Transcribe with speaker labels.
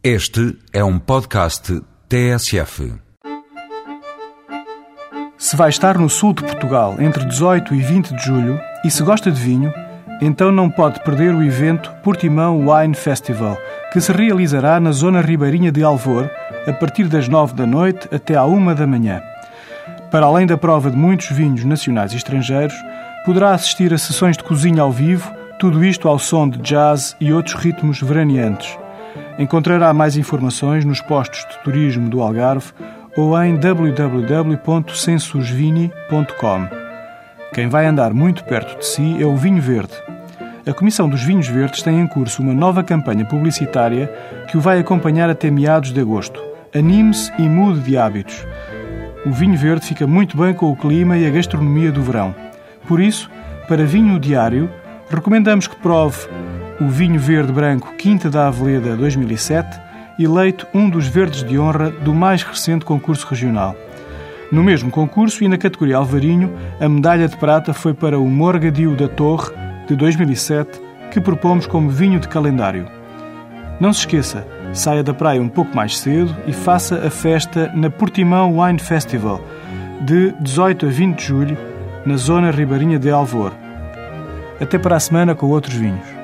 Speaker 1: Este é um podcast TSF.
Speaker 2: Se vai estar no sul de Portugal entre 18 e 20 de julho e se gosta de vinho, então não pode perder o evento Portimão Wine Festival, que se realizará na zona ribeirinha de Alvor, a partir das 9 da noite até à 1 da manhã. Para além da prova de muitos vinhos nacionais e estrangeiros, poderá assistir a sessões de cozinha ao vivo, tudo isto ao som de jazz e outros ritmos veraneantes. Encontrará mais informações nos postos de turismo do Algarve ou em www.censusvini.com. Quem vai andar muito perto de si é o vinho verde. A Comissão dos Vinhos Verdes tem em curso uma nova campanha publicitária que o vai acompanhar até meados de agosto. Anime-se e mude de hábitos. O vinho verde fica muito bem com o clima e a gastronomia do verão. Por isso, para vinho diário, recomendamos que prove o vinho verde branco Quinta da Aveleda 2007, eleito um dos verdes de honra do mais recente concurso regional. No mesmo concurso e na categoria Alvarinho, a medalha de prata foi para o Morgadio da Torre de 2007, que propomos como vinho de calendário. Não se esqueça, saia da praia um pouco mais cedo e faça a festa na Portimão Wine Festival, de 18 a 20 de julho, na zona ribeirinha de Alvor. Até para a semana com outros vinhos.